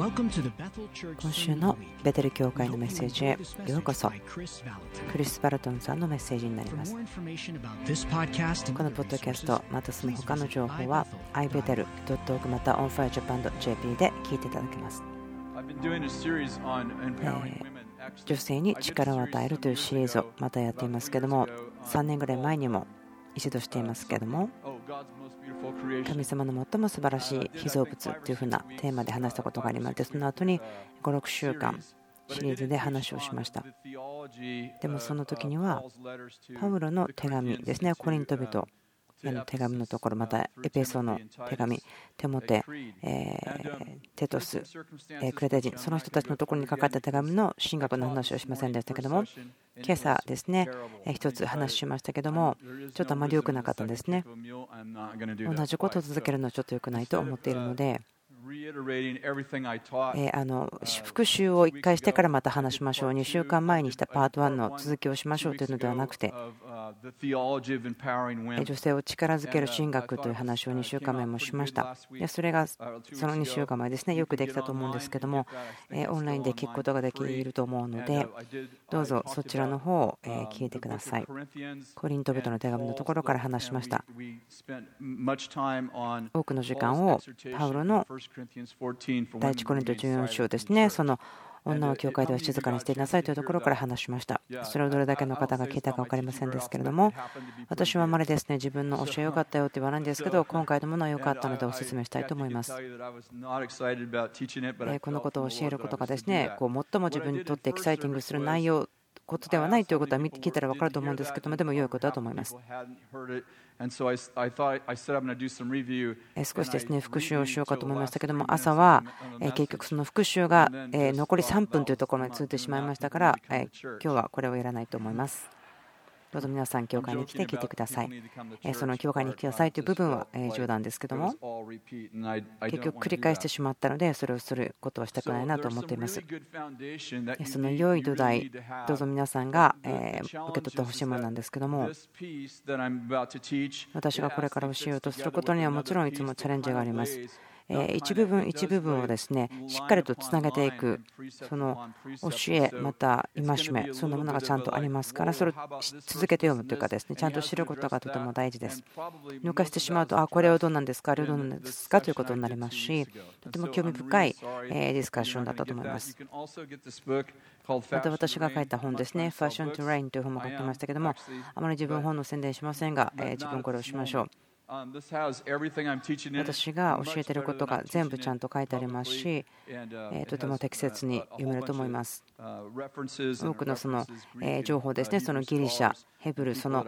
今週のベテル教会のメッセージへようこそクリス・バルトンさんのメッセージになりますこのポッドキャストまたその他の情報は ibetel.org また onfirejapan.jp で聞いていただけます女性に力を与えるというシリーズをまたやっていますけども3年ぐらい前にも一度していますけども神様の最も素晴らしい被造物というふうなテーマで話したことがありましてその後に56週間シリーズで話をしました。でもその時にはパウロの手紙ですね。コリント人の手紙のところまたエペソの手紙テモテ、えテトス、えクレタ人その人たちのところに書かれた手紙の進学の話をしませんでしたけども今朝ですね一つ話しましたけどもちょっとあまり良くなかったんですね。同じことを続けるのはちょっと良くないと思っているのであの復習を1回してからまた話しましょう。2週間前にしたパート1の続きをしましょうというのではなくて。女性を力づける神学という話を2週間前もしました。それがその2週間前ですね。よくできたと思うんですけどもオンラインで聞くことができると思うのでどうぞそちらの方を聞いてください。コリント人の手紙のところから話しました。多くの時間をパウロの第一コリント14章ですねその女を教会では静かにしていなさいというところから話しました。それをどれだけの方が聞いたか分かりませんですけれども、私はあまりですね自分の教え良かったよって言わないんですけど、今回のものは良かったのでお勧めしたいと思います。このことを教えることがですねこう最も自分にとってエキサイティングする内容ことではないということは聞いたら分かると思うんですけども、でも良いことだと思います。少しですね復習をしようかと思いましたけども朝は結局その復習が残り3分というところについてしまいましたから今日はこれをやらないと思います。どうぞ皆さん、教会に来て聞いてください。その教会に来てくださいという部分は冗談ですけども、結局繰り返してしまったので、それをすることはしたくないなと思っています。その良い土台、どうぞ皆さんが受け取ってほしいものなんですけども、私がこれから教えようとすることにはもちろんいつもチャレンジがあります。一部分一部分をですねしっかりとつなげていくその教えまた戒めそんなものがちゃんとありますからそれを続けて読むというかですねちゃんと知ることがとても大事です。抜かしてしまうとあこれはどうなんですか？あれはどうなんですか？ということになりますしとても興味深いディスカッションだったと思います。また私が書いた本ですね、Fashion to Rain という本も書きましたけども、あまり自分本の宣伝しませんが、自分これをしましょう。私が教えていることが全部ちゃんと書いてありますし、とても適切に読めると思います。多くのその情報ですね、そのギリシャ、ヘブル、その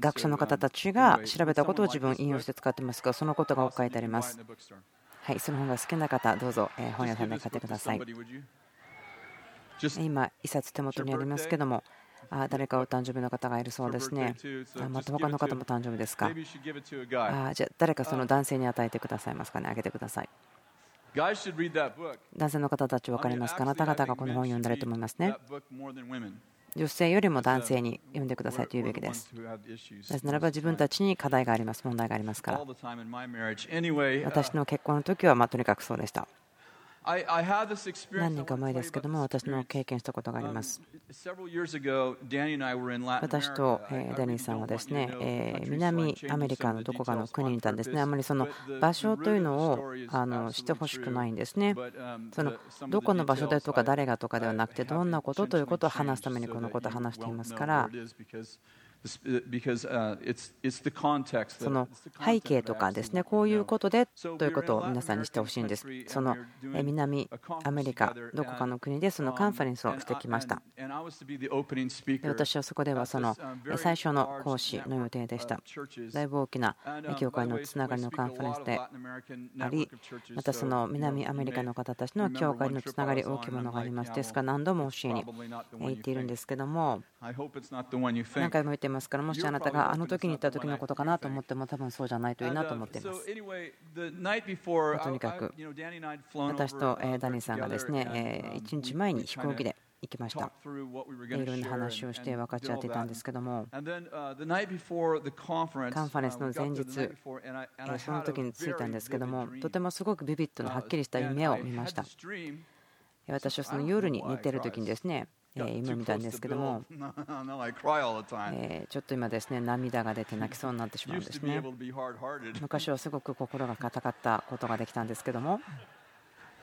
学者の方たちが調べたことを自分引用して使っていますが、そのことが書いてあります。はい、その本が好きな方、どうぞ本屋さんで買ってください。今、1冊手元にありますけども、あ誰かお誕生日の方がいるそうですね。あまた他の方も誕生日ですか？あじゃあ誰かその男性に与えてくださいますかね、あげてください。男性の方たち分かりますかあなた方がこの本を読んだらいいと思いますね。女性よりも男性に読んでくださいと言うべきです。なぜならば自分たちに課題があります、問題がありますから。私の結婚の時はまとにかくそうでした。何年か前ですけども、私の経験したことがあります。私とダニーさんはですね、南アメリカのどこかの国にいたんですね。あまりその場所というのをあのしてほしくないんですね。そのどこの場所でとか誰がとかではなくて、どんなことということを話すためにこのことを話していますから。その背景とかですね、こういうことでということを皆さんにしてほしいんです。その南アメリカ、どこかの国でそのカンファレンスをしてきました。私はそこではその最初の講師の予定でした。だいぶ大きな教会のつながりのカンファレンスであり、またその南アメリカの方たちの教会のつながり大きいものがあります。ですから何度も教えに行っているんですけども、何回も言ってますからもしあなたがあの時に言った時のことかなと思っても多分そうじゃないといいなと思っています。とにかく私とダニーさんがですね1日前に飛行機で行きました。いろんな話をして分かち合っていたんですけども、カンファレンスの前日、その時に着いたんですけども、とてもすごくビビッドなはっきりした夢を見ました。私はその夜に寝てる時にですね、夢見たんですけども、えちょっと今ですね涙が出て泣きそうになってしまうんですね。昔はすごく心が硬かったことができたんですけども、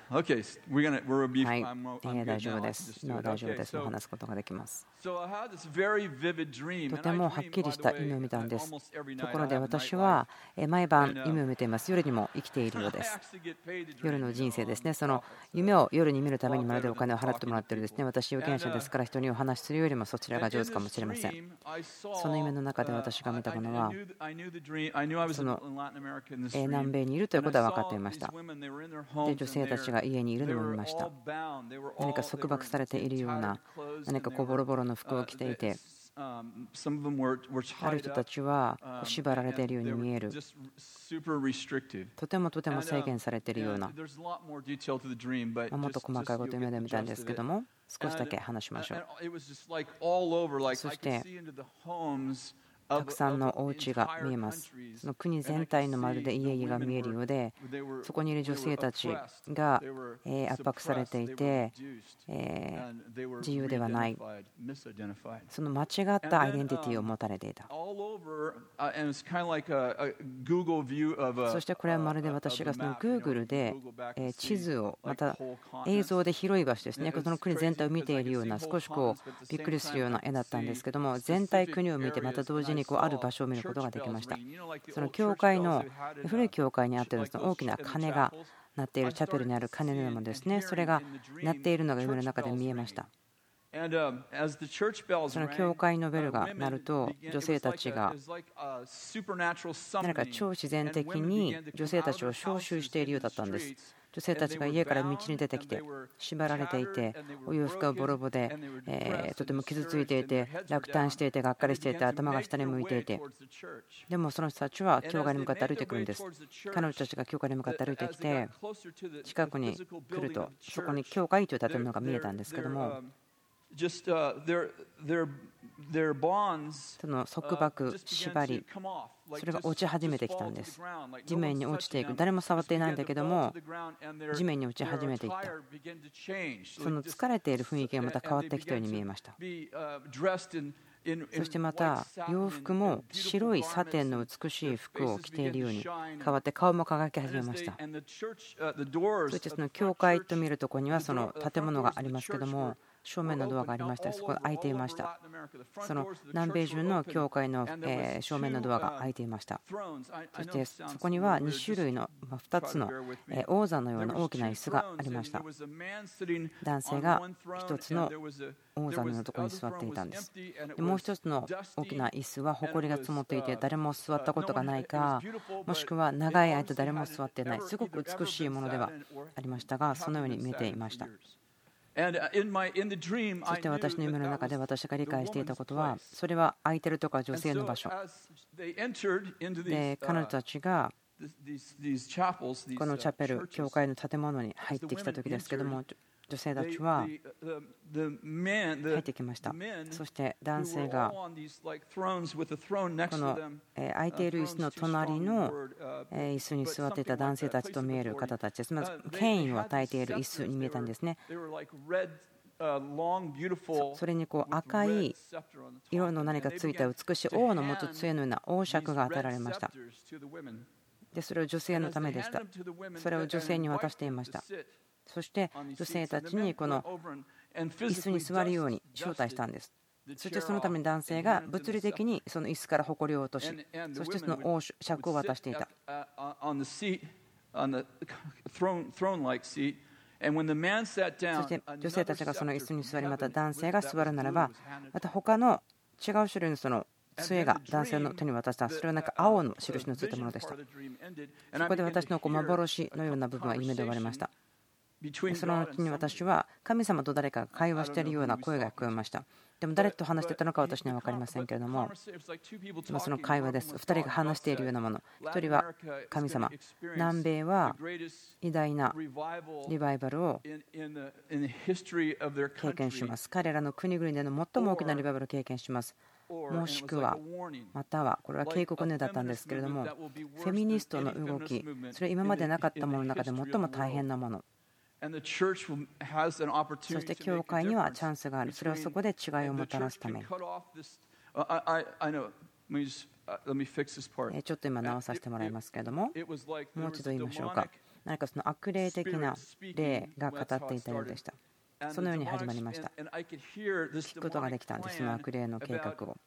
はい、大丈夫です。今は大丈夫です。話すことができます。とてもはっきりした夢を見たんです。ところで私は毎晩夢を見ています。夜にも生きているようです。夜の人生ですね。その夢を夜に見るためにまるでお金を払ってもらっているですね。私、有権者ですから人にお話しするよりもそちらが上手かもしれません。その夢の中で私が見たものは、その南米にいるということは分かっていました。で女性たちが家にいるのも見ました。何か束縛されているような、何かこうボロボロの服を着ていて、ある人たちは縛られているように見える。とてもとても制限されているような。もっと細かいことを夢で見たんですけども、少しだけ話しましょう。そして、たくさんのお家が見えます。その国全体のまるで家々が見えるようで、そこにいる女性たちが圧迫されていて、自由ではない、その間違ったアイデンティティを持たれていた。そしてこれはまるで私がその Google で地図を、また映像で広い場所ですね、その国全体を見ているような、少しこうびっくりするような絵だったんですけども、全体国を見て、また同時ににこうある場所を見ることができました。その教会の古い教会にあっての大きな鐘が鳴っているチャペルにある鐘のようなものですね、それが鳴っているのが夢の中で見えました。その教会のベルが鳴ると女性たちが何か超自然的に女性たちを招集しているようだったんです。女性たちが家から道に出てきて縛られていてお洋服がボロボロで、えとても傷ついていて落胆していてがっかりしていて頭が下に向いていて。でもその人たちは教会に向かって歩いてくるんです。彼女たちが教会に向かって歩いてきて近くに来るとそこに教会という建物が見えたんですけどもその束縛、縛り、それが落ち始めてきたんです。地面に落ちていく、誰も触っていないんだけども、地面に落ち始めていった。その疲れている雰囲気がまた変わってきたように見えました。そしてまた洋服も白いサテンの美しい服を着ているように変わって顔も輝き始めました。そしてその教会と見るところにはその建物がありますけども正面のドアがありました。そこが開いていました。その南米中の教会の正面のドアが開いていました。そしてそこには2種類の2つの王座のような大きな椅子がありました。男性が1つの王座のところに座っていたんです。もう1つの大きな椅子は埃が積もっていて誰も座ったことがないかもしくは長い間誰も座っていないすごく美しいものではありましたがそのように見えていましたそして私の夢の中で私が理解していたことはそれは空いてるとか女性の場所で彼女たちがこのチャペル教会の建物に入ってきた時ですけども女性たちは入ってきました。そして男性がこの空いている椅子の隣の椅子に座っていた男性たちと見える方たちです。まず権威を与えている椅子に見えたんですね。それにこう赤い色の何かついた美しい王の持つ杖のような王爵が与えられました。でそれを女性のためでした。それを女性に渡していました。そして女性たちにこの椅子に座るように招待したんです。そしてそのために男性が物理的にその椅子から埃を落とし、そしてその王爵を渡していた。そして女性たちがその椅子に座り、また男性が座るならば、また他の違う種類のその杖が男性の手に渡した、それはなんか青の印のついたものでした。そこで私のこう幻のような部分は夢で終わりました。その後に私は神様と誰かが会話しているような声が聞こえました。でも誰と話していたのか私には分かりませんけれども、その会話です。2人が話しているようなもの。1人は神様。南米は偉大なリバイバルを経験します。彼らの国々での最も大きなリバイバルを経験します。もしくは、または、これは警告ねだったんですけれども、フェミニストの動き、それは今までなかったものの中で最も大変なもの。そして教会にはチャンスがある。それはそこで違いをもたらすために。ちょっと今直させてもらいますけれども、もう一度言いましょうか。何かその悪霊的な霊が語っていたようでした。そのように始まりました。聞くことができたんです、その悪霊の計画を。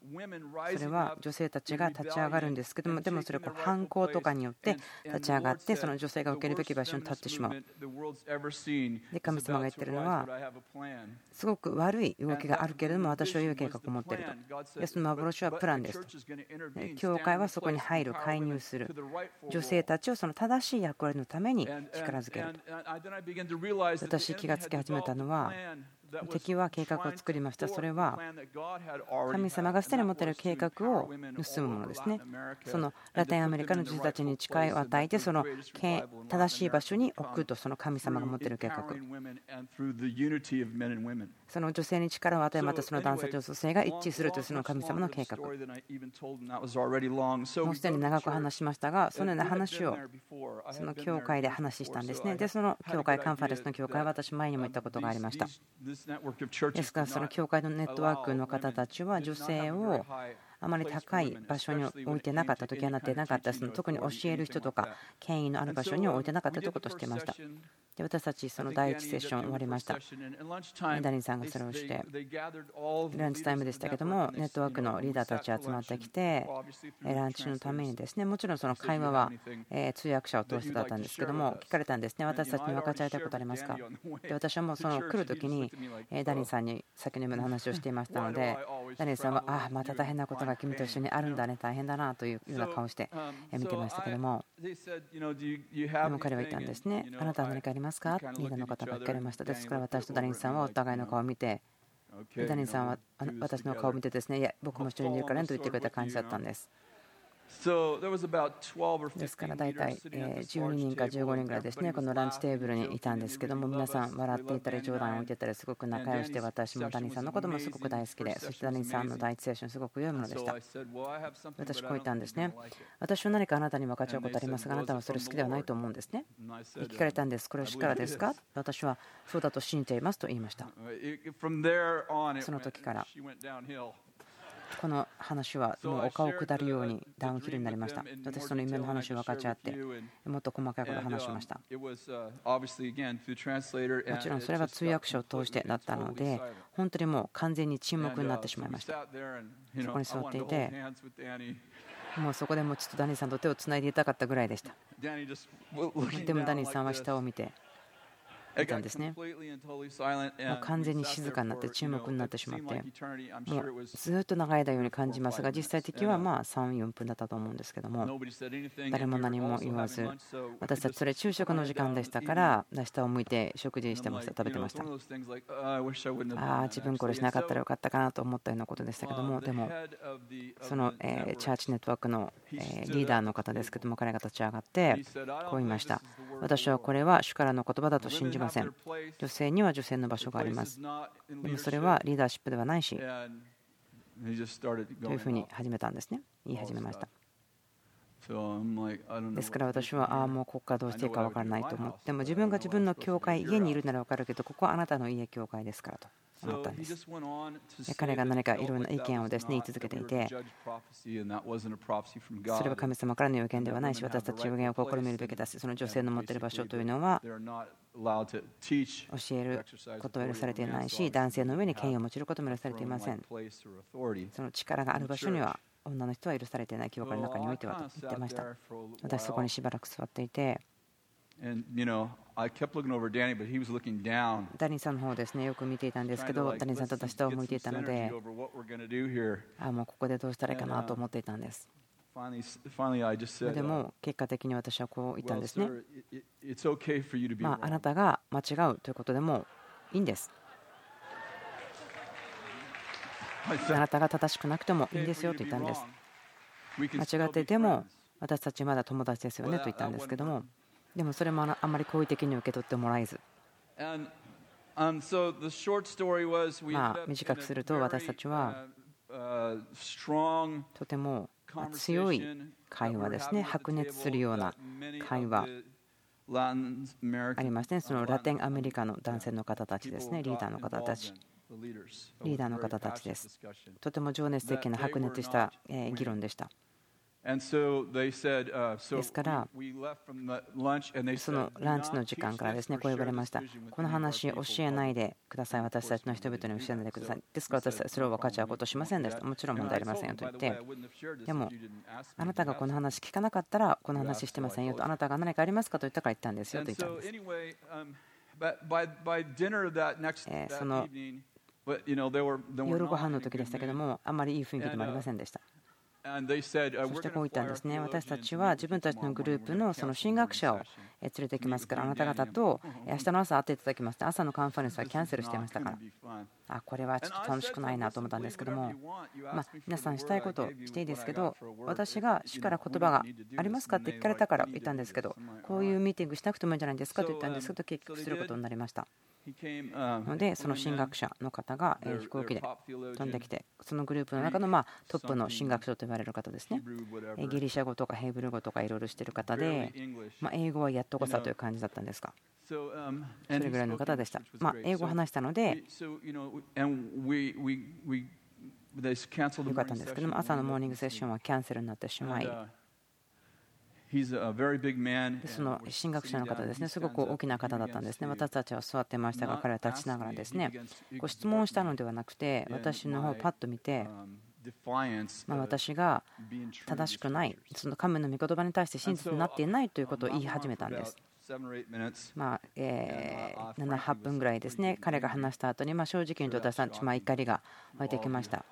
それは女性たちが立ち上がるんですけども、でもそれは犯行とかによって立ち上がって、その女性が受けるべき場所に立ってしまう。で、神様が言ってるのは、すごく悪い動きがあるけれども、私は良い計画を持っていると。で、その幻はプランですと。教会はそこに入る、介入する。女性たちをその正しい役割のために力づけると。私、気がつき始めたのは、Amen. 敵は計画を作りました。それは神様がすでに持っている計画を盗むものですね。そのラテンアメリカの女性たちに誓いを与えて、その正しい場所に置くと、その神様が持っている計画。その女性に力を与え、またその男性と女性が一致するというその神様の計画。もうすでに長く話しましたが、そのような話をその教会で話したんですね。で、その教会、カンファレンスの教会は私、前にも言ったことがありました。ですから、その教会のネットワークの方たちは女性をあまり高い場所に置いてなかった時はなってなかったその特に教える人とか権威のある場所に置いてなかったということをしていました。で私たちその第1セッション終わりました。ダニンさんがそれをしてランチタイムでしたけどもネットワークのリーダーたち集まってきてランチのためにですねもちろんその会話は通訳者を通してだったんですけども聞かれたんですね。私たちに分かち合いたいことありますか？で私はもうその来る時にダニンさんに先の夢の話をしていましたのでダニンさんはああまた大変なことが君と一緒にあるんだね、大変だなというような顔をして見てましたけども、でも彼は言ったんですね、あなたは何かありますかリーダーの方が聞かれました。ですから私とダニンさんはお互いの顔を見て、ダニンさんは私の顔を見てですね、いや、僕も一緒にいるからねと言ってくれた感じだったんです。ですから大体12人か15人ぐらいですね、このランチテーブルにいたんですけども、皆さん笑っていたり、冗談を置いてたり、すごく仲良しで、私もダニーさんのこともすごく大好きで、そしてダニーさんの第一セッション、すごく良いものでした。私、こう言ったんですね。私は何かあなたに分かち合うことありますが、あなたはそれ好きではないと思うんですね。聞かれたんです。これはしからですか？私はそうだと信じていますと言いました。その時からこの話はもう丘を下るようにダウンヒルになりました。私、その夢の話を分かち合って、もっと細かいことを話しました。もちろんそれは通訳者を通してだったので、本当にもう完全に沈黙になってしまいました。そこに座っていて、もうそこでもちょっとダニーさんと手をつないでいたかったぐらいでした。でもダニーさんは下を見て、いたんですね。もう完全に静かになって注目になってしまって、もうずっと長い間ように感じますが、実際的にはまあ3、4分だったと思うんですけども、誰も何も言わず、私たちそれ昼食の時間でしたから、下を向いて食事してました、食べてました。ああ、自分これしなかったらよかったかなと思ったようなことでしたけども、でも、そのチャーチネットワークのリーダーの方ですけども、彼が立ち上がって、こう言いました。私はこれは主からの言葉だと信じません。女性には女性の場所があります。でもそれはリーダーシップではないし、というふうに始めたんですね。言い始めました。ですから私は、ああ、もうここからどうしていいか分からないと思っても、自分が自分の教会、家にいるなら分かるけど、ここはあなたの家、教会ですからと。思ったんです。彼が何かいろんな意見をですね言い続けていて、それは神様からの予言ではないし、私たち予言を試みるべきだし、その女性の持っている場所というのは、教えることを許されていないし、男性の上に権威を持ちることも許されていません。その力がある場所には女の人は許されていない教会の中においてはと言ってました。私そこにしばらく座っていて、ダニーさんの方ですね、よく見ていたんですけど、ダニーさんと下を向いていたので、あもうここでどうしたらいいかなと思っていたんです。でも結果的に私はこう言ったんですね。まあ、あなたが間違うということでもいいんです。あなたが正しくなくてもいいんですよと言ったんです。間違ってでも私たちまだ友達ですよねと言ったんですけどもでもそれもあんまり好意的に受け取ってもらえず。まあ短くすると私たちはとても強い会話ですね。白熱するような会話。ありますねそのラテンアメリカの男性の方たちですねリーダーの方たちリーダーの方たちですとても情熱的な白熱した議論でしたですから、そのランチの時間からですね、こう言われました。この話、教えないでください。私たちの人々に教えないでください。ですから私はそれを分かち合うことしませんでした。もちろん問題ありませんよと言って、でも、あなたがこの話聞かなかったら、この話してませんよと、あなたが何かありますかと言ったから言ったんですよと言ったんです。その夜ご飯の時でしたけども、あんまりいい雰囲気でもありませんでした。そしてこう言ったんですね。私たちは自分たちのグループのその進学者を連れてきますから、あなた方と明日の朝会っていただきます。朝のカンファレンスはキャンセルしていましたから、あこれはちょっと楽しくないなと思ったんですけども、ま皆さんしたいことをしていいですけど、私が主から言葉がありますかって聞かれたから言ったんですけど、こういうミーティングしなくてもいいんじゃないですかと言ったんですけど、結局することになりました。のでその進学者の方が飛行機で飛んできてそのグループの中のまトップの進学者と言われる方ですね。ギリシャ語とかヘブル語とかいろいろしてる方でま英語はやっとこさという感じだったんですがそれぐらいの方でした。ま英語を話したのでよかったんですけども朝のモーニングセッションはキャンセルになってしまい。その進学者の方ですね、すごく大きな方だったんですね。私たちは座ってましたが、彼は立ちながらですね、ご質問したのではなくて、私の方をパッと見て、ま私が正しくない、その神の御言葉に対して真実になっていないということを言い始めたんです。まえ7、8分ぐらいですね、彼が話した後に、ま正直にと私たち、ま怒りが湧いてきました。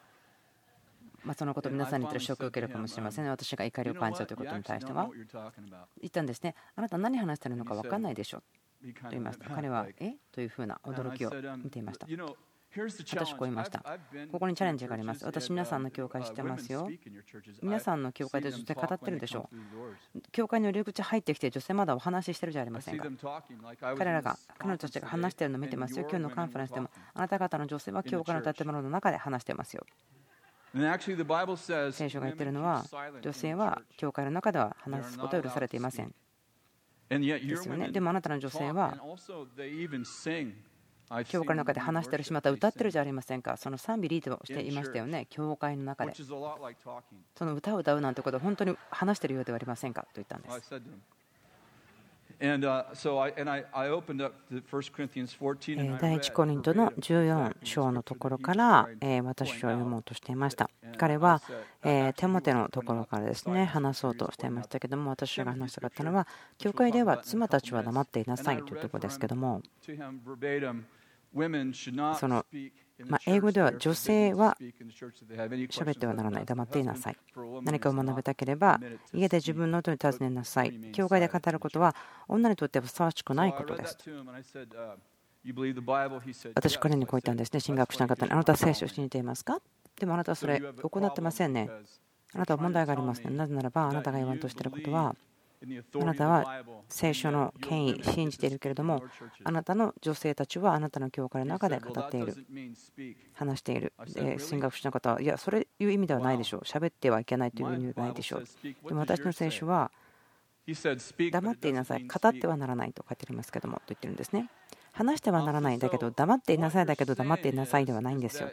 まそのこと皆さんに言ったらショックを受けるかもしれません、ね、私が怒りを感じたということに対しては。言ったんですね、あなた何話してるのか分かんないでしょと言いました。彼は、え？というふうな驚きを見ていました。私こう言いました。ここにチャレンジがあります。私、皆さんの教会知ってますよ。皆さんの教会で女性語ってるでしょう。教会の入り口入ってきて、女性まだお話ししてるじゃありませんか。彼らが、彼女たちが話してるのを見てますよ。今日のカンファレンスでも、あなた方の女性は教会の建物の中で話してますよ。聖書が言ってるのは、女性は教会の中では話すことを許されていません。ですよね。でもあなたの女性は、教会の中で話してるし、また歌ってるじゃありませんか？その賛美リードをしていましたよね、教会の中で。その歌を歌うなんてことを本当に話してるようではありませんか？と言ったんです。第一コリントの14章のところから私は読もうとしていました。彼はテモテのところからですね話そうとしていましたけども私が話したかったのは教会では妻たちは黙っていなさいというところですけどもそのま英語では女性は喋ってはならない、黙っていなさい。何かを学びたければ、家で自分の音に尋ねなさい。教会で語ることは女にとってはふさわしくないことです。私、彼にこう言ったんですね、進学した方に、あなたは聖書を信じていますか？でもあなたはそれ行ってませんね。あなたは問題がありますね。なぜならば、あなたが言わんとしていることは、あなたは聖書の権威信じているけれどもあなたの女性たちはあなたの教会の中で語っている話している。進学者の方はいやそれいう意味ではないでしょう。喋ってはいけないという意味ではないでしょう。でも私の聖書は黙っていなさい。語ってはならないと書いてありますけどもと言ってるんですね。話してはならないんだけど黙っていなさいだけど黙っていなさいではないんですよ。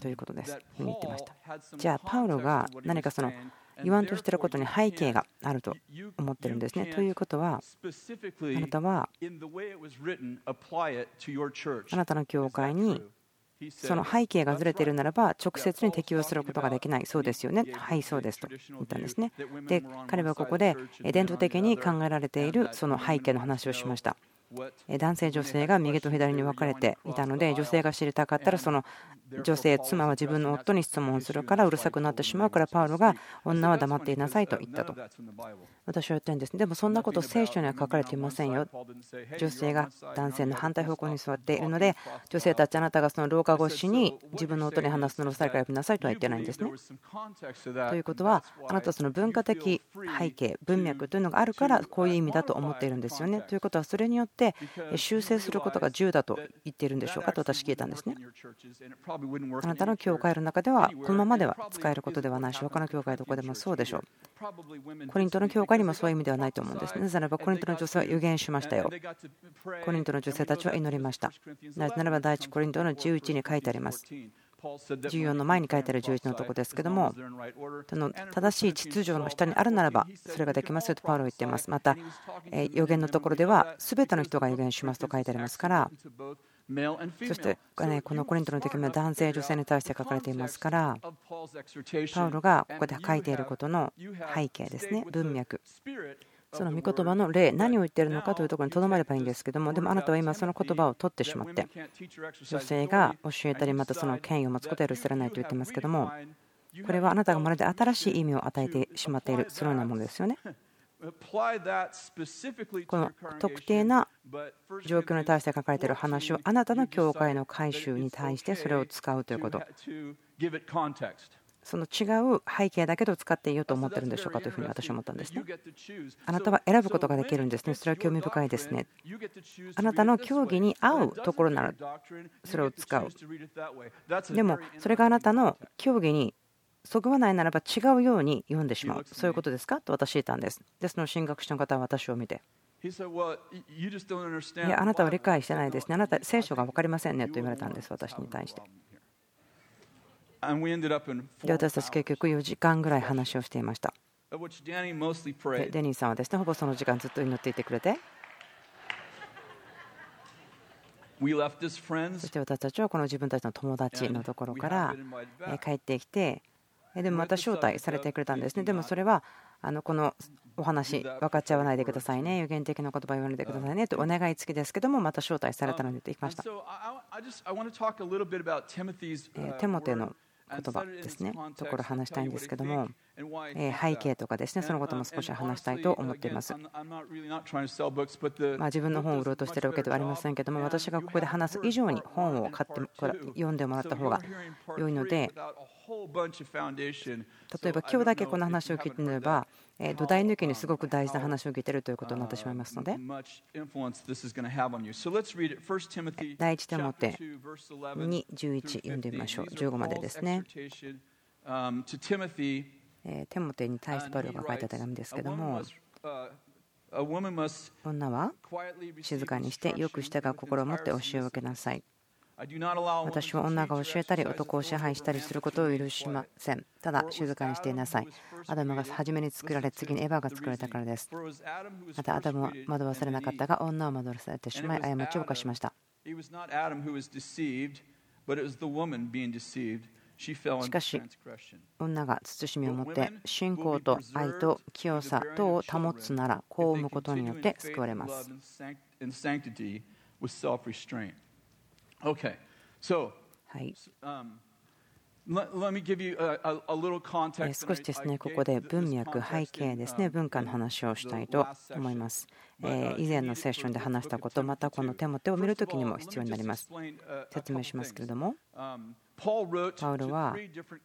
ということです。言ってました。じゃあ、パウロが何かその言わんとしていることに背景があると思ってるんですね。ということは、あなたはあなたの教会にその背景がずれているならば直接に適用することができない、そうですよね、はい、そうですと言ったんですね。で、彼はここで伝統的に考えられているその背景の話をしました。男性、女性が右と左に分かれていたので女性が知りたかったらその女性、妻は自分の夫に質問するからうるさくなってしまうからパウロが女は黙っていなさいと言ったと。私は言ってるんです。でもそんなこと聖書には書かれていませんよ。女性が男性の反対方向に座っているので女性たちあなたがその廊下越しに自分の夫に話すのをされから呼びなさいとは言ってないんですね。ということはあなたはその文化的背景、文脈というのがあるからこういう意味だと思っているんですよね。ということはそれによって修正することが自由だと言っているんでしょうか？と私聞いたんですね。あなたの教会の中ではこのままでは使えることではないし他の教会どこでもそうでしょう。コリントの教会にもそういう意味ではないと思うんですね。なぜならばコリントの女性は予言しましたよ。コリントの女性たちは祈りました。なぜならば第一コリントの11に書いてあります。14の前に書いてある11のとこですけども、の正しい秩序の下にあるならば、それができますよとパウロは言っています。また、予言のところでは、すべての人が予言しますと書いてありますから、そして、このコリントの時も男性、女性に対して書かれていますから、パウロがここで書いていることの背景ですね、文脈。その御言葉の例、何を言っているのかというところにとどまればいいんですけども、でもあなたは今、その言葉を取ってしまって、女性が教えたり、またその権威を持つことは許されないと言ってますけども、これはあなたがまるで新しい意味を与えてしまっている、そのようなものですよね。この特定な状況に対して書かれている話をあなたの教会の改宗に対してそれを使うということ。その違う背景だけど使っていいよと思ってるんでしょうかというふうに私は思ったんですね。あなたは選ぶことができるんですね。それは興味深いですね。あなたの教義に合うところならそれを使う。でもそれがあなたの教義にそぐわないならば違うように読んでしまう。そういうことですか？と私言ったんです。で、その進学者の方は私を見て。いや、あなたは理解してないですね。あなた、聖書が分かりませんねと言われたんです、私に対して。で私たち結局4時間ぐらい話をしていました。デニーさんはですねほぼその時間ずっと祈っていてくれて。そして私たちはこの自分たちの友達のところから帰ってきて、でもまた招待されてくれたんですね。でもそれはあのこのお話分かっちゃわないでくださいね、予言的な言葉言わないでくださいね。とお願い付きですけども、また招待されたので行きました。テモテの言葉ですね、ところ話したいんですけども、背景とかですね、そのことも少し話したいと思っています。ま自分の本を売ろうとしているわけではありませんけども、私がここで話す以上に本を買って読んでもらった方が良いので、例えば今日だけこの話を聞いてみれば、土台抜きにすごく大事な話を聞いているということになってしまいますので、第一手モて2、11読んでみましょう。15までですね。テモテに対してパルが書いた手紙ですけども、女は静かにしてよくしたが心を持って教えを受けなさい。私は女が教えたり男を支配したりすることを許しません。ただ静かにしていなさい。アダムが初めに作られ、次にエヴァが作られたからです。またアダムは惑わされなかったが、女を惑わされてしまい、過ちを犯しました。しかし、女が慎みを持って信仰と愛と清さ等を保つなら、こう生むことによって救われます。はい。少しですね、ここで文脈、背景ですね、文化の話をしたいと思います。以前のセッションで話したこと、またこの手も手を見るときにも必要になります。説明しますけれども、パウロは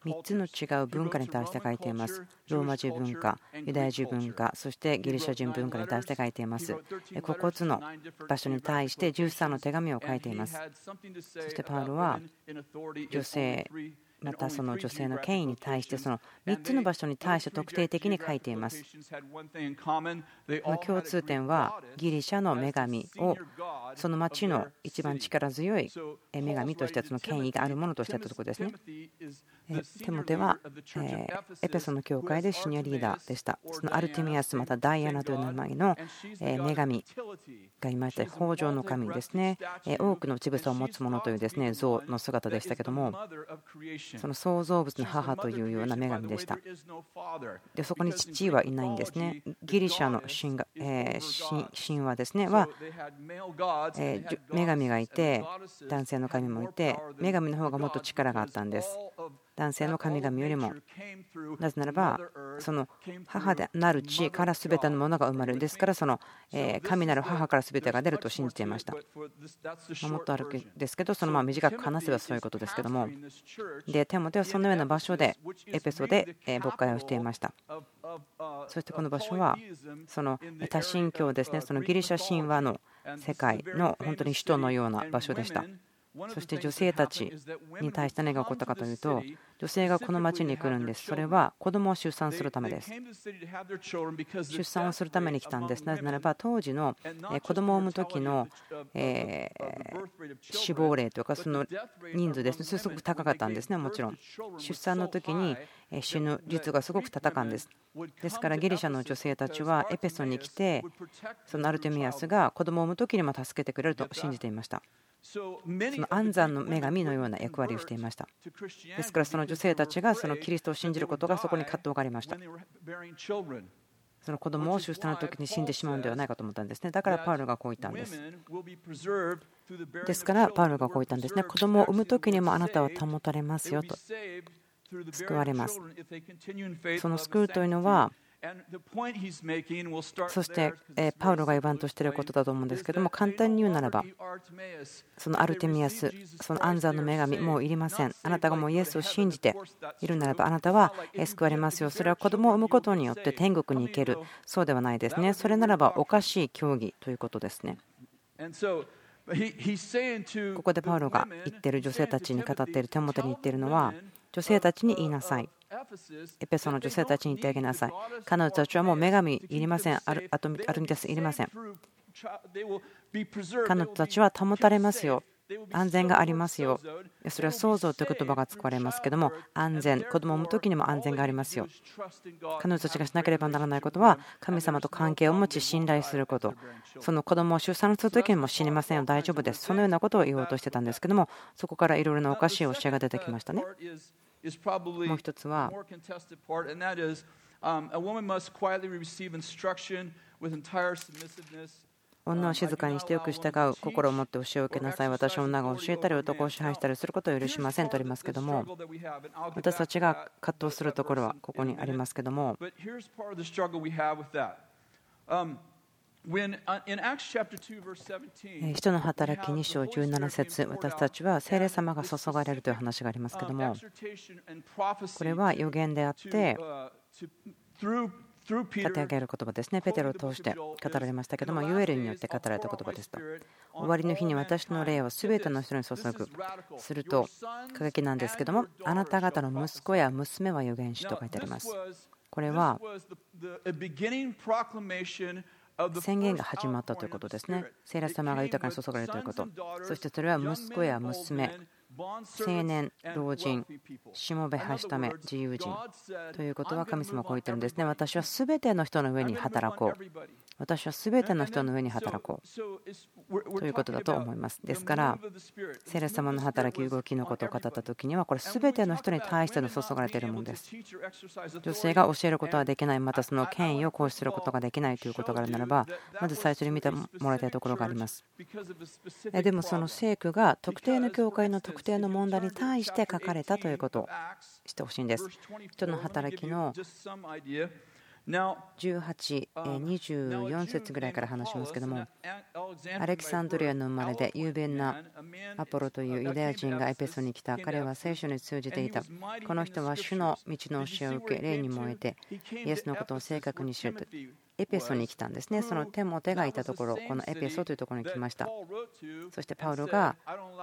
3つの違う文化に対して書いています。ローマ人文化、ユダヤ人文化、そしてギリシャ人文化に対して書いています。9つの場所に対して13の手紙を書いています。そしてパウロは女性、またその女性の権威に対してその3つの場所に対して特定的に書いています。共通点はギリシャの女神をその町の一番力強い女神としてその権威があるものとしてというところですね。テモテはエペソの教会でシニアリーダーでした。そのアルティミアス、またダイアナという名前の女神がいまして、豊穣の神ですね。多くの乳房を持つ者というですね像の姿でしたけども、その創造物の母というような女神でした。でそこに父はいないんですね。ギリシャの神、話ですねは、女神がいて、男性の神もいて、女神の方がもっと力があったんです。男性の神々よりも。なぜならばその母でなる地から全てのものが生まれる。ですからその神なる母から全てが出ると信じていました。もっとあるんですけどそのまま短く話せばそういうことですけども。でテモテはそのような場所でエペソで牧会をしていました。そしてこの場所はその多神教ですね。そのギリシャ神話の世界の本当に首都のような場所でしたそして女性たちに対して何が起こったかというと、女性がこの町に来るんです。それは子供を出産するためです。出産をするために来たんです。なぜならば、当時の子供を産む時の死亡例というか、その人数ですね、すごく高かったんですね、もちろん。出産の時に死ぬ率がすごく高いんです。ですから、ギリシャの女性たちはエペソに来て、そのアルテミアスが子供を産む時にも助けてくれると信じていました。その安産の女神のような役割をしていました。ですからその女性たちがそのキリストを信じることがそこに葛藤がありました。その子供を出産の時に死んでしまうのではないかと思ったんですね。だからパウロがこう言ったんです。ですからパウロがこう言ったんですね。子供を産む時にもあなたは保たれますよと。救われます。その救うというのはそして、パウロが言わんとしていることだと思うんですけども、簡単に言うならば、そのアルテミアス、その安産の女神、もういりません。あなたがもうイエスを信じているならば、あなたは救われますよ。それは子供を産むことによって天国に行ける。そうではないですね。それならばおかしい教義ということですね。ここでパウロが言っている女性たちに語っている手元に言っているのは、女性たちに言いなさい。エペソの女性たちに言ってあげなさい。彼女たちはもう女神いりません。アルミタスいりません。彼女たちは保たれますよ。安全がありますよ。それは創造という言葉が使われますけども、安全、子供を産む時にも安全がありますよ。彼女たちがしなければならないことは、神様と関係を持ち、信頼すること。その子供を出産する時にも死にませんよ、大丈夫です。そのようなことを言おうとしてたんですけども、そこからいろいろなおかしい教えが出てきましたね。もう一つは、女を静かにしてよく従う心を持って教えを受けなさい。私は女が教えたり男を支配したりすることを許しませんとありますけども私たちが葛藤するところはここにありますけども人の働き2章17節私たちは聖霊様が注がれるという話がありますけどもこれは予言であって立て上げる言葉ですね。ペテロを通して語られましたけども、ユエルによって語られた言葉ですと。終わりの日に私の霊を全ての人に注ぐ。すると、過激なんですけども、あなた方の息子や娘は預言者と書いてあります。これは宣言が始まったということですね。聖霊様が豊かに注がれるということ。そしてそれは息子や娘、青年、老人、しもべはしため、自由人ということは神様はこう言ってるんですね。私はすべての人の上に働こう。私はすべての人の上に働こうということだと思います。ですから、聖霊様の働き、動きのことを語ったときには、これすべての人に対しての注がれているものです。女性が教えることはできない、またその権威を行使することができないということがあるならば、まず最初に見てもらいたいところがあります。でもその聖句が特定の教会の特定の問題に対して書かれたということをしてほしいんです。人の働きの18、24節ぐらいから話しますけども、アレキサンドリアの生まれで雄弁なアポロというユダヤ人がエペソに来た。彼は聖書に通じていた。この人は主の道の教えを受け、霊に燃えて、イエスのことを正確に知ると。エペソに来たんですね。そのテモテがいたところ、このエペソというところに来ました。そしてパウロが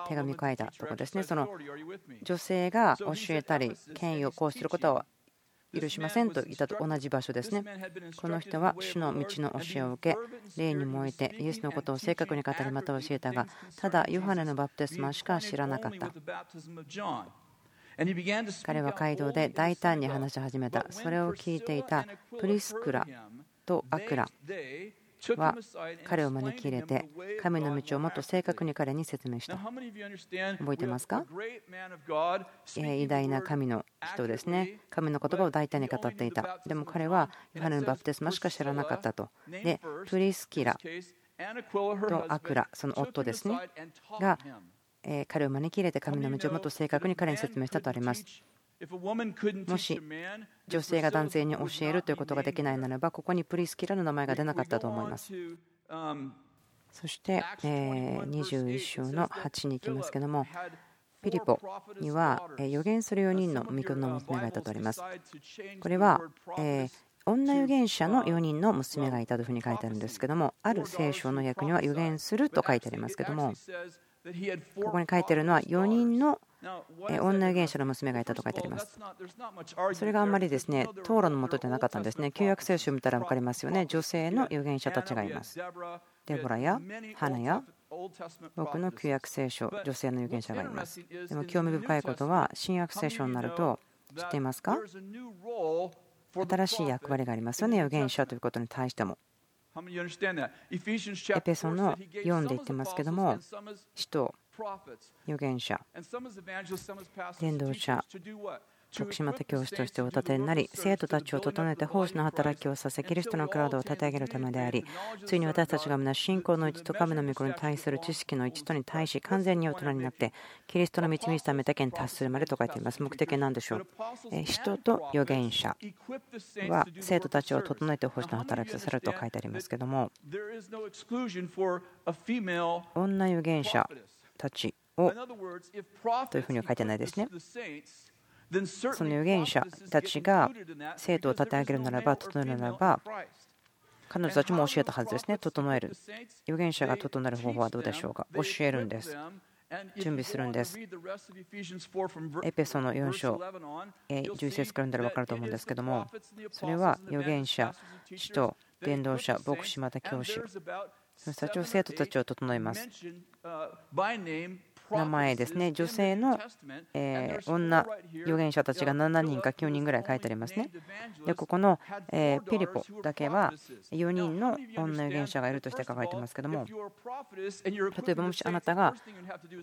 手紙書いたところですね。その女性が教えたり、権威を行使することは許しませんと言ったと同じ場所ですね。この人は主の道の教えを受け、霊に燃えてイエスのことを正確に語りまた教えたが、ただヨハネのバプテスマしか知らなかった。彼は街道で大胆に話し始めた。それを聞いていたプリスクラとアクラは彼を招き入れて神の道をもっと正確に彼に説明した。覚えてますか？偉大な神の人ですね。神の言葉を大胆に語っていた。でも彼はヨハネのバプテスマしか知らなかったと。で、プリスキラとアクラ、その夫ですね、が彼を招き入れて神の道をもっと正確に彼に説明したとあります。もし女性が男性に教えるということができないならばここにプリスキラの名前が出なかったと思います。そして21章の8に行きますけどもピリポには予言する4人の御子の娘がいたとあります。これは女預言者の4人の娘がいたというふうに書いてあるんですけどもある聖書の訳には予言すると書いてありますけどもここに書いてあるのは4人の女預言者の娘がいたと書いてあります。それがあんまりですね討論のもとではなかったんですね。旧約聖書を見たら分かりますよね。女性の預言者たちがいます。デボラや花や僕の旧約聖書、女性の預言者がいます。でも興味深いことは、新約聖書になると、知っていますか？新しい役割がありますよね、預言者ということに対しても。エペソの4で言ってますけども、使徒、預言者、伝道者、徳島的教師としてお立てになり、生徒たちを整えて奉仕の働きをさせ、キリストのクラウドを立て上げるためであり、ついに私たちが皆信仰の一と神の御子に対する知識の一とに対し、完全に大人になって、キリストの導きためだけに達するまでと書いています。目的は何でしょう。人と預言者は生徒たちを整えて奉仕の働きをさせると書いてありますけども、女預言者たちをというふうには書いてないですね。その預言者たちが生徒を立て上げるならば、整えるならば、彼女たちも教えたはずですね、整える。預言者が整える方法はどうでしょうか？教えるんです。準備するんです。エペソの4章、11節から読んだら分かると思うんですけども、それは預言者、使徒、伝道者、牧師、また教師、その人たちを生徒たちを整えます。名前ですね、女性の、え女預言者たちが7人か9人ぐらい書いてありますね。で、ここの、えピリポだけは4人の女預言者がいるとして書かれてますけども、例えばもしあなたが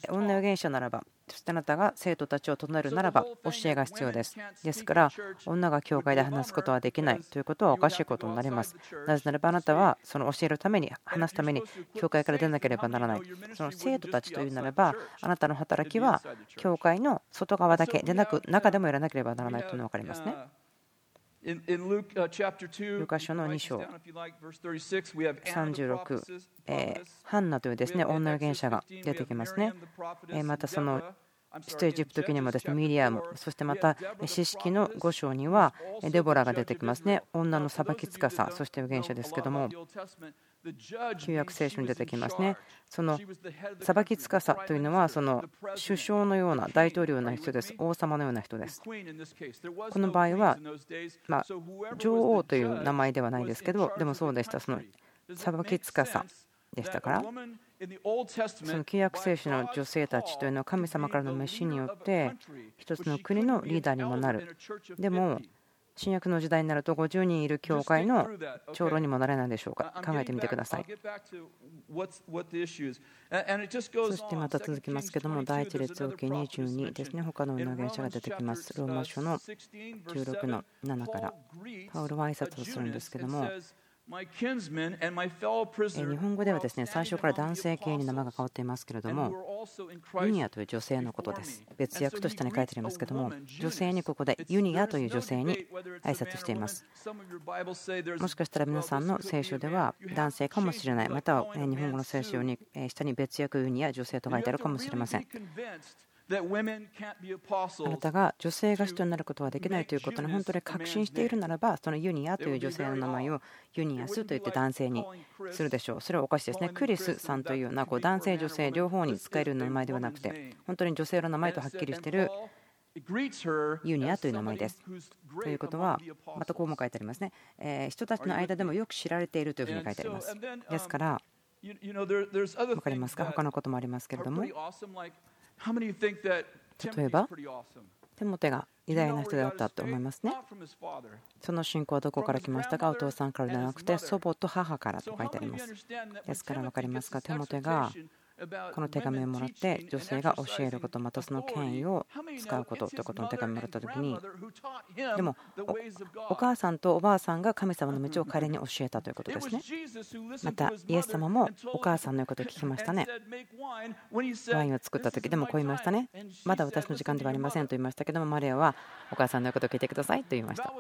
女預言者ならば、そしてあなたが生徒たちを唱えるならば、教えが必要です。ですから、女が教会で話すことはできないということはおかしいことになります。なぜならばあなたはその教えるために、話すために教会から出なければならない。その生徒たちというならば、あなたの働きは教会の外側だけでなく中でもやらなければならないというのが分かりますね。ルカ書の2章。36、えハンナというですね女預言者が出てきますね。またその出エジプト記にもですねミリアム、そしてまた四式の5章にはデボラが出てきますね。女の裁きつかさ、そして預言者ですけども、旧約聖書に出てきますね。その裁きつかさというのは、その首相のような大統領の人です。王様のような人です。この場合は、まあ、女王という名前ではないですけど、でもそうでした。その裁きつかさでしたから。その旧約聖書の女性たちというのは神様からの召しによって一つの国のリーダーにもなる。でも新約の時代になると50人いる教会の長老にもなれないでしょうか？考えてみてください。そしてまた続きますけども第一列王記22ですね。他の預言者が出てきます。ローマ書の16の7から。パウロは挨拶をするんですけども日本語ではですね最初から男性系に名前が変わっていますけれどもユニアという女性のことです。別訳と下に書いてありますけども女性にここでユニアという女性に挨拶しています。もしかしたら皆さんの聖書では男性かもしれない。または日本語の聖書に下に別訳ユニア女性と書いてあるかもしれませんあなたが女性が人になることはできないということに本当に確信しているならば、そのユニアという女性の名前をユニアスと言って男性にするでしょう。それはおかしいですね。クリスさんというようなこう男性、女性両方に使える名前ではなくて、本当に女性の名前とはっきりしているユニアという名前です。ということは、またこうも書いてありますね。え人たちの間でもよく知られているというふうに書いてあります。ですから、分かりますか？他のこともありますけれども。例えばテモテが偉大な人だったと思いますね。その信仰はどこから来ましたか？お父さんからではなくて祖母と母からと書いてあります。ですから分かりますか？テモテがこの手紙をもらって女性が教えることまたその権威を使うことということの手紙をもらった時にでもお母さんとおばあさんが神様の道を彼に教えたということですね。またイエス様もお母さんの言うことを聞きましたね。ワインを作った時でもこう言いましたね。まだ私の時間ではありませんと言いましたけどもマリアはお母さんの言うことを聞いてくださいと言いました。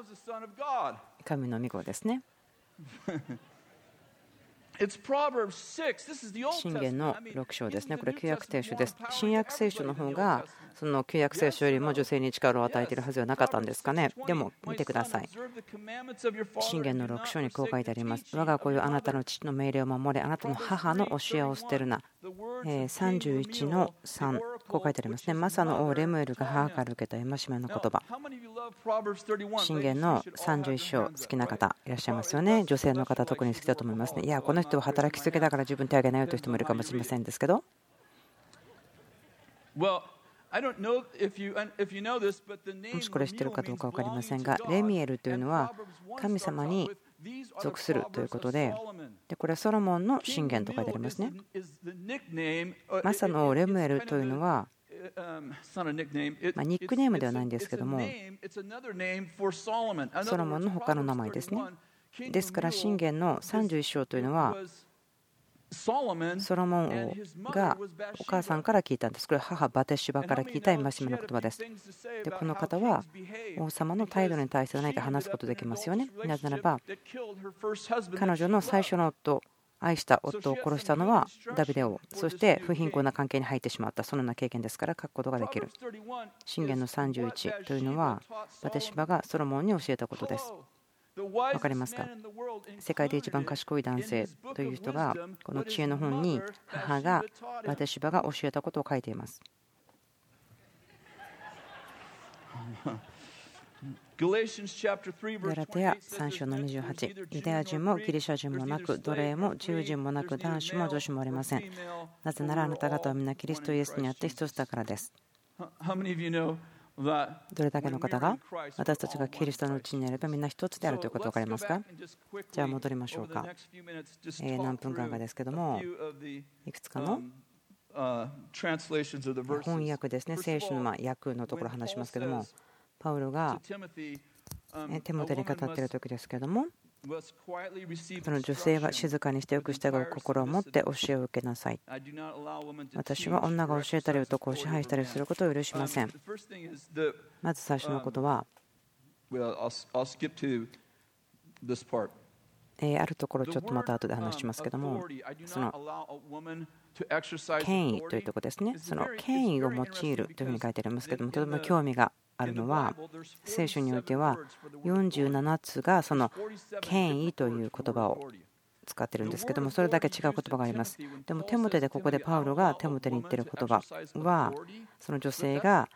神の御子ですね 信玄の6章ですね、これ旧約聖書です。新約聖書の方がその旧約聖書よりも女性に力を与えているはずではなかったんですかね。でも見てください。信玄の6章にこう書いてあります。我が子よあなたの父の命令を守れ、あなたの母の教えを捨てるな。31の3、こう書いてありますね。マサの王レムエルが母から受けた戒めの言葉。信玄の31章、好きな方いらっしゃいますよね。女性の方、特に好きだと思いますね。いや、この人は働きすぎだから自分手を挙げないよという人もいるかもしれませんですけど。もしこれ知ってるかどうか分かりませんが、レミエルというのは神様に属するということで、でこれはソロモンの信玄と書いてありますね。マサのレムエルというのは、まニックネームではないんですけども、ソロモンの他の名前ですね。ですから、信玄の31章というのは、ソロモン王がお母さんから聞いたんです。これは母バテシュバから聞いた戒めの言葉です。でこの方は王様の態度に対して何か話すことできますよね。なぜならば彼女の最初の夫愛した夫を殺したのはダビデ王そして不貧困な関係に入ってしまったそのような経験ですから書くことができる信玄の31というのはバテシバがソロモンに教えたことです分かりますか？世界で一番賢い男性という人がこの知恵の本に母がバテシバが教えたことを書いています。ガラテヤ3章の28ユダヤ人もギリシャ人もなく奴隷も自由人もなく男子も女子もありませんなぜならあなた方は皆キリストイエスにあって一つだからですどれだけの方が私たちがキリストのうちにあればみんな一つであるということ分かりますか？じゃあ戻りましょうか。何分間かですけどもいくつかの？翻訳ですね。聖書の訳のところ話しますけどもパウロが手元に語っている時ですけどもその女性は静かにしてよく従う心を持って教えを受けなさい。私は女が教えたり男を支配したりすることを許しません。まず最初のことは、あるところちょっとまた後で話しますけども、その権威というところですね、その権威を用いるというふうに書いてありますけども、とても興味があるのは聖書においては47つがその権威という言葉を使ってるんですけどもそれだけ違う言葉があります。でもテモテでここでパウロがテモテに言ってる言葉はその女性が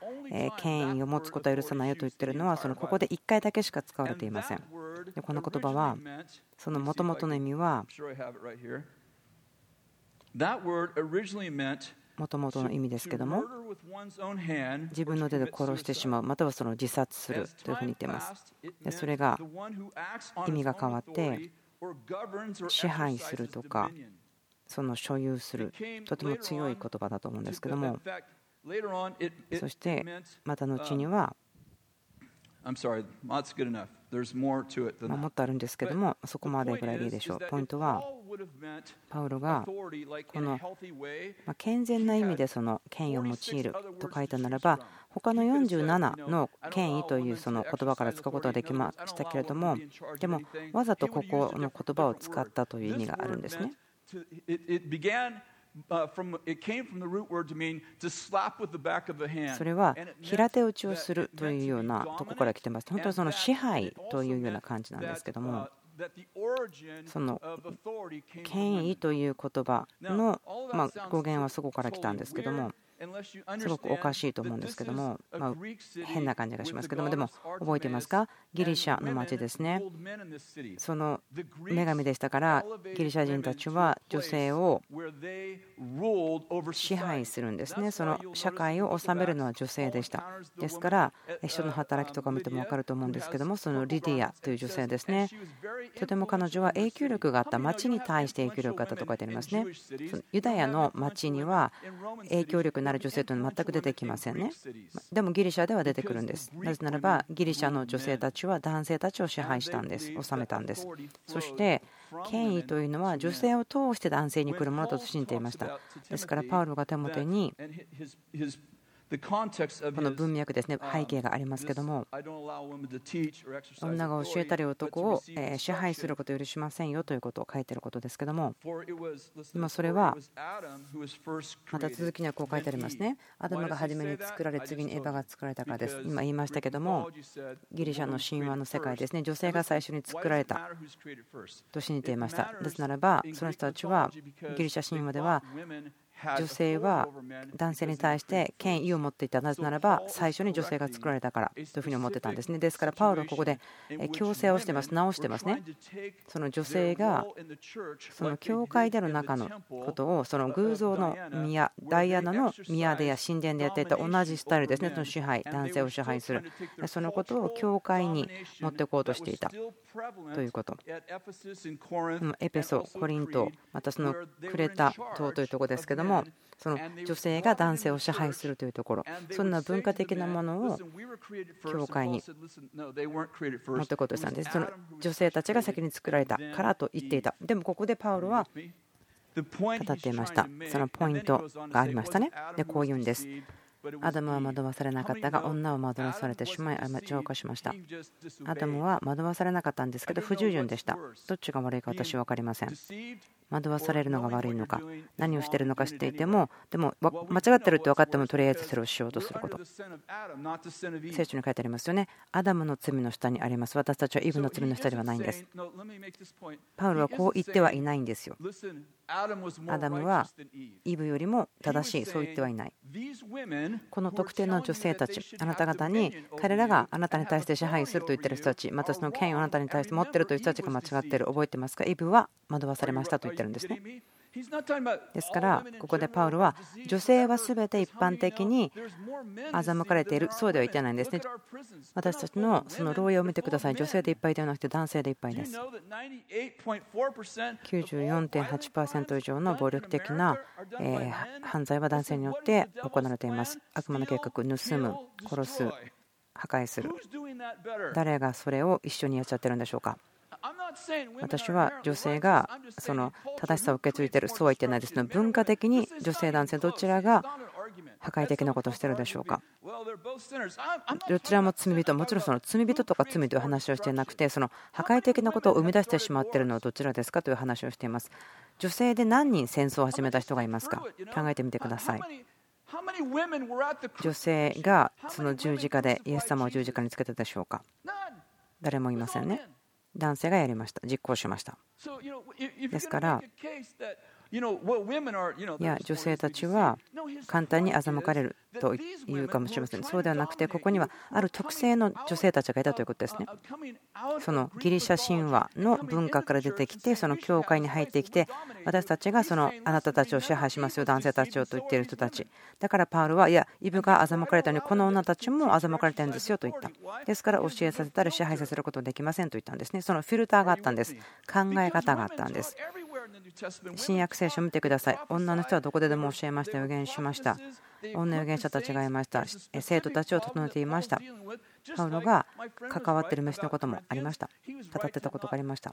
権威を持つことは許さないよと言ってるのはそのここで1回だけしか使われていません。でこの言葉はそのもともとの意味はもともとの意味ですけども自分の手で殺してしまうまたはその自殺するというふうに言っています。でそれが意味が変わって支配するとかその所有するとても強い言葉だと思うんですけどもそしてまた後にはもっとあるんですけども、そこまでぐらいでいいでしょう。ポイントは、パウロがこの健全な意味でその権威を用いると書いたならば、他の47の権威というその言葉から使うことはできましたけれども、でもわざとここの言葉を使ったという意味があるんですね。それは平手打ちをするというようなところから来てます。本当にその支配というような感じなんですけども。その権威という言葉のま語源はそこから来たんですけどもすごくおかしいと思うんですけども、まあ、変な感じがします。けどもでも覚えていますか？ギリシャの町ですね。その女神でしたからギリシャ人たちは女性を支配するんですね。その社会を治めるのは女性でした。ですから人の働きとか見ても分かると思うんですけどもそのリディアという女性ですね。とても彼女は影響力があった町に対して影響力があったと書いてありますね。ユダヤの町には影響力なる女性というのは全く出てきませんね。でもギリシャでは出てくるんです。なぜならばギリシャの女性たちは男性たちを支配したんです。治めたんです。そして権威というのは女性を通して男性に来るものだと信じていました。ですからパウロが手元にこの文脈ですね背景がありますけども。女が教えたり男を支配することを許しませんよということを書いていることですけども。今それはまた続きにはこう書いてありますね。アダムが初めに作られ次にエヴァが作られたからです。今言いましたけどもギリシャの神話の世界ですね。女性が最初に作られた。と信じていました。ですならばその人たちはギリシャ神話では女性は男性に対して権威を持っていたなぜならば最初に女性が作られたからというふうに思ってたんですね。ですからパウロはここで強制をしてます。直してますね。その女性がその教会での中のことをその偶像の宮ダイアナの宮でや神殿でやっていた同じスタイルですね。その支配男性を支配する。そのことを教会に持っていこうとしていた。ということ。エペソコリントまたそのクレタ島というところですけどももその女性が男性を支配するというところ。そんな文化的なものを教会に持っていこうとしたんです。その女性たちが先に作られたからと言っていた。でもここでパウロは語っていました。そのポイントがありましたね。でこう言うんですアダムは惑わされなかったが女は惑わされてしまい浄化しました。アダムは惑わされなかったんですけど不従順でした。どっちが悪いか私は分かりません。惑わされるのが悪いのか何をしているのか知っていてもでも間違ってるって分かってもとりあえずそれをしようとすること。聖書に書いてありますよね。アダムの罪の下にあります。私たちはイブの罪の下ではないんですパウロはこう言ってはいないんですよアダムはイブよりも正しいそう言ってはいない。この特定の女性たちあなた方に彼らがあなたに対して支配すると言っている人たちまたその権威をあなたに対して持っているという人たちが間違っている覚えてますか？イブは惑わされましたと言ってるんですねですからここでパウロは女性は全て一般的に欺かれているそうでは言ってないんですね。私たちのその牢屋を見てください。女性でいっぱいではなくて男性でいっぱいです。94.8%以上の暴力的な犯罪は男性によって行われています。悪魔の計画盗む殺す破壊する。誰がそれを一緒にやっちゃってるんでしょうか？私は女性がその正しさを受け継いでいるそうは言ってないですが文化的に女性男性どちらが破壊的なことをしているでしょうか。どちらも罪人もちろんその罪人とか罪という話をしていなくてその破壊的なことを生み出してしまっているのはどちらですかという話をしています。女性で何人戦争を始めた人がいますか？考えてみてください。女性がその十字架でイエス様を十字架につけたでしょうか？誰もいませんね。男性がやりました。実行しました。ですからいや女性たちは簡単に欺かれるというかもしれません。そうではなくてここにはある特性の女性たちがいたということですね。そのギリシャ神話の文化から出てきてその教会に入ってきて私たちがそのあなたたちを支配しますよ男性たちをと言っている人たち。だからパウルはいやイブが欺かれたのにこの女たちも欺かれてるんですよと言った。ですから教えさせたり支配させることはできませんと言ったんですね。そのフィルターがあったんです。考え方があったんです新約聖書を見てください。女の人はどこででも教えました。予言しました。女預言者たちがいました。生徒たちを整えていました。パウロが関わっている飯のこともありました語ってたことがありました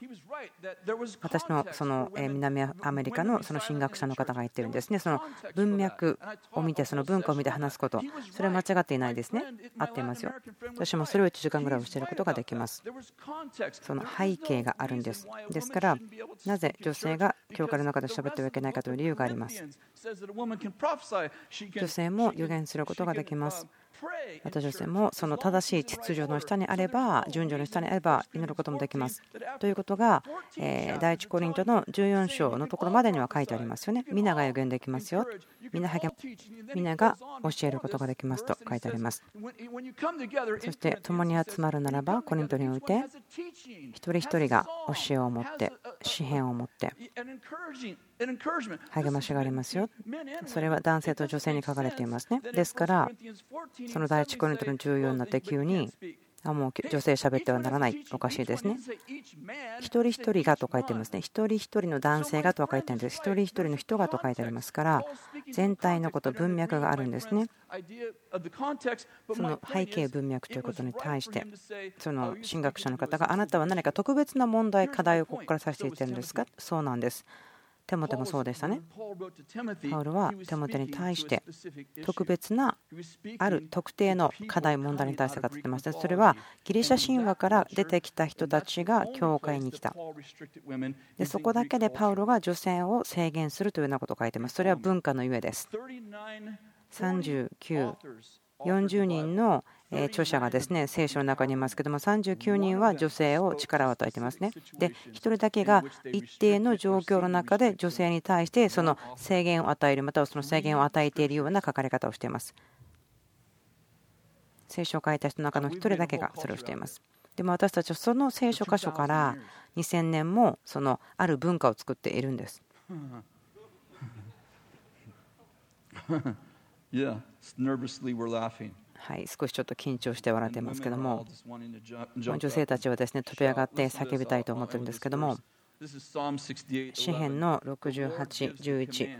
私のその南アメリカのその神学者の方が言ってるんですね。その文脈を見てその文化を見て話すこと。それは間違っていないですね。合っていますよ。私もそれを1時間ぐらい教えることができます。その背景があるんです。ですからなぜ女性が教会の中で喋ってはいけないかという理由があります。女性も予言することができますまた女性もその正しい秩序の下にあれば順序の下にあれば祈ることもできます。ということが第一コリントの14章のところまでには書いてありますよね。皆が予言できますよ。皆皆が教えることができますと書いてあります。そして共に集まるならばコリントにおいて一人一人が教えを持って詩篇を持って励ましがありますよ。それは男性と女性に書かれていますね。ですから、その第一コリントの14になって急に、あもう女性喋ってはならない、おかしいですね。一人一人がと書いてますね。一人一人の男性がとは書いてあるんです。一人一人の人がと書いてありますから、全体のこと、文脈があるんですね。その背景文脈ということに対して、その神学者の方があなたは何か特別な問題、課題をここからさせていってるんですか？そうなんです。テモテもそうでしたね。パウロはテモテに対して特別なある特定の課題問題に対して語ってましたそれはギリシャ神話から出てきた人たちが教会に来た。でそこだけでパウロが女性を制限するというようなことを書いてます。それは文化のゆえです。39 40人の著者がですね聖書の中にいますけども39人は女性を力を与えてますね。で1人だけが一定の状況の中で女性に対してその制限を与えるまたはその制限を与えているような書かれ方をしています。聖書を書いた人の中の1人だけがそれをしています。でも私たちはその聖書箇所から2000年もそのある文化を作っているんです いや nervously we're laughing。はい、少しちょっと緊張して笑ってますけども、女性たちはですね飛び上がって叫びたいと思ってるんですけども、詩篇の68、11。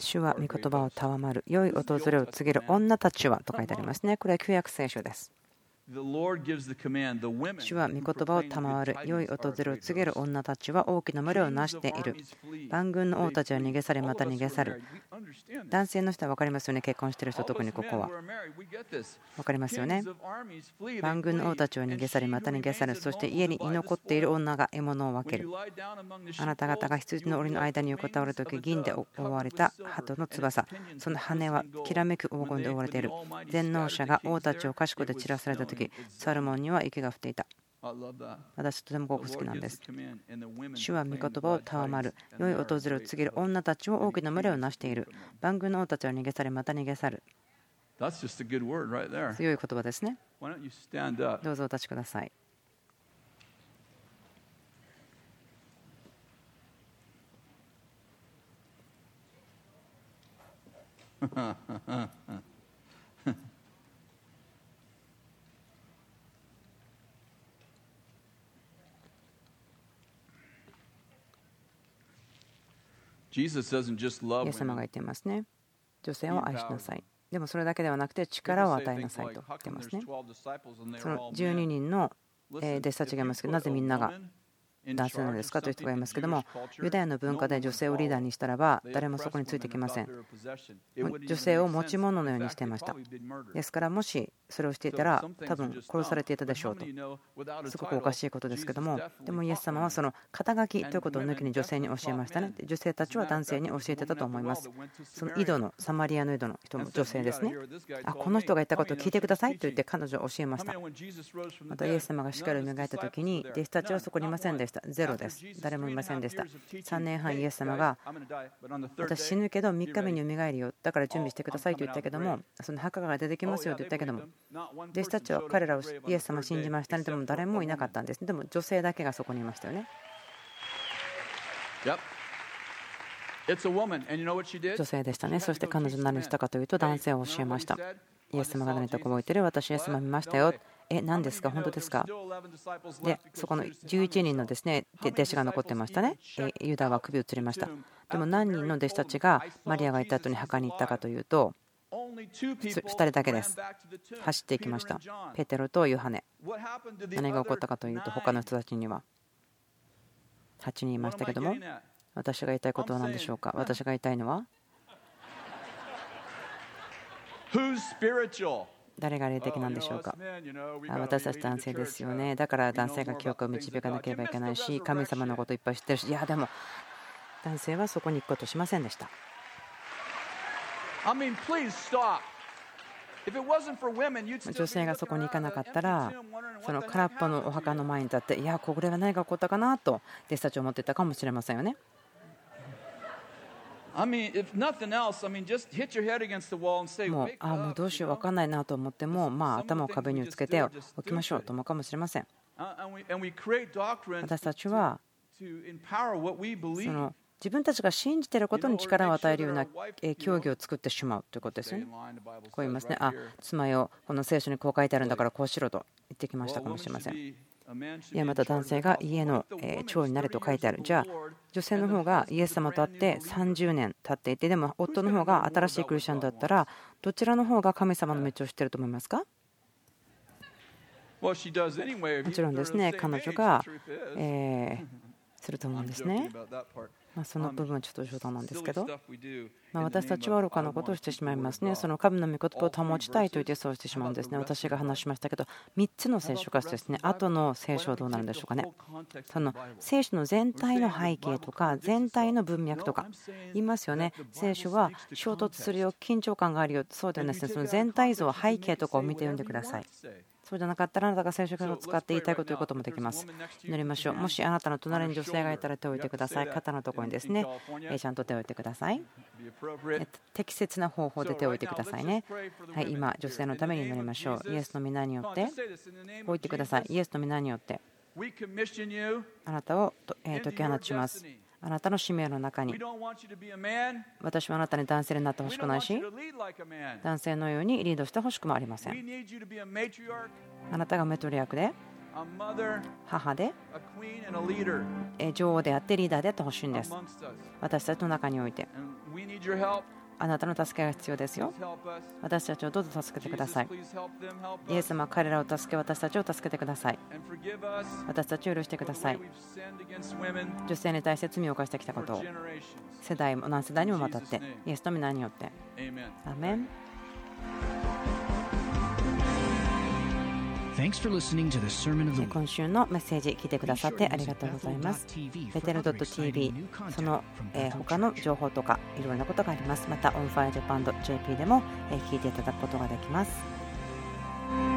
主は御言葉をたわまる、良い訪れを告げる女たちはと書いてありますね。これは旧約聖書です。主は御言葉を賜る良い訪れを告げる女たちは大きな群れをなしている。万軍の王たちは逃げ去りまた逃げ去る。男性の人は分かりますよね。結婚している人特にここは。分かりますよね。万軍の王たちは逃げ去りまた逃げ去る。そして家に居残っている女が獲物を分ける。あなた方が羊の檻の間に横たわるとき銀で覆われた鳩の翼。その羽はきらめく黄金で覆われている。全能者が王たちを賢で散らされたとき時サルモンには雪が降っていた。私とてもここ好きなんです。主は御言葉を賜る。良い訪れを告げる。女たちを大きな群れをなしている。万軍の王たちは逃げ去りまた逃げ去る強い言葉ですね。どうぞお立ちください イエス様が言っていますね。女性を愛しなさい。でもそれだけではなくて力を与えなさいと言ってますね。その12人の弟子たちがいますけど、なぜみんなが男性なんですかという人がいますけどもユダヤの文化で女性をリーダーにしたらば誰もそこについてきません女性を持ち物のようにしていましたですからもしそれをしていたら多分殺されていたでしょうと。すごくおかしいことですけどもでもイエス様はその肩書きということを抜きに女性に教えましたね。女性たちは男性に教えてたと思います。その井戸のサマリアの井戸の人も女性ですね。あこの人が言ったことを聞いてくださいと言って彼女を教えました。またイエス様がしっかり磨いた時に弟子たちはそこにいませんでした。ゼロです。誰もいませんでした。3年半イエス様が私死ぬけど3日目によみがえるよ。だから準備してくださいと言ったけども、その墓が出てきますよと言ったけども、弟子たちは彼らをイエス様信じましたね。でも誰もいなかったんです。でも女性だけがそこにいましたよね。女性でしたね。そして彼女何したかというと男性を教えました。イエス様が何とか覚えてる私イエス様見ましたよ。え、何ですか？本当ですか？で、そこの11人のですね弟子が残ってましたね。ユダは首を吊りました。でも何人の弟子たちがマリアがいた後に墓に行ったかというと、2人だけです。走っていきました。ペテロとヨハネ。何が起こったかというと、他の人たちには。8人いましたけども、私が言いたいことは何でしょうか？私が言いたいのは？誰が霊的なんでしょうか？私たち男性ですよね。だから男性が記憶を導かなければいけないし神様のこといっぱい知ってるしいやでも男性はそこに行くことしませんでした女性がそこに行かなかったらその空っぽのお墓の前に立っていやこれは何が起こったかなと弟子たちは思ってたかもしれませんよね。もうあもうどうしよう分かんないなと思っても、まあ、頭を壁につけておきましょうと思うかもしれません。私たちはその自分たちが信じていることに力を与えるような競技を作ってしまうということですよね。こう言いますね。あ、妻よ、この聖書にこう書いてあるんだからこうしろと言ってきましたかもしれません。いやまた男性が家の長になれと書いてある。じゃあ女性の方がイエス様と会って30年経っていてでも夫の方が新しいクリスチャンだったらどちらの方が神様の道を知っていると思いますか？もちろんですね彼女がえすると思うんですね。まあ、その部分はちょっと冗談なんですけど、まあ、私たちは愚かなことをしてしまいますね。その神の御言葉を保ちたいと言ってそうしてしまうんですね。私が話しましたけど、3つの聖書がですね、後の聖書はどうなるんでしょうかね。その聖書の全体の背景とか、全体の文脈とか、言いますよね。聖書は衝突するよ、緊張感があるよ、そうではないですね。その全体像、背景とかを見て読んでください。そうじゃなかったらあなたが聖書を使って言いたいことということもできます。祈りましょう。もしあなたの隣に女性がいたら手を置いてください。肩のところにですね、ちゃんと手を置いてください。適切な方法で手を置いてくださいね。はい、今、女性のために祈りましょう。イエスの皆によって、置いてください。イエスの皆によって、あなたを解き放ちます。あなたの使命の中に。私はあなたに男性になってほしくないし男性のようにリードしてほしくもありません。あなたがメトリアクで母で女王であってリーダーであってほしいんです。私たちの中においてあなたの助けが必要ですよ。私たちをどうぞ助けてください。イエス様は彼らを助け、私たちを助けてください。私たちを許してください。女性に対して罪を犯してきたことを、世代も何世代にもわたって、イエスの皆によって。アメン今週のメッセージ聞いてくださってありがとうございます。ベテル .tv その他の情報とかいろいろなことがあります。また OnFireJapan.jp でも聞いていただくことができます。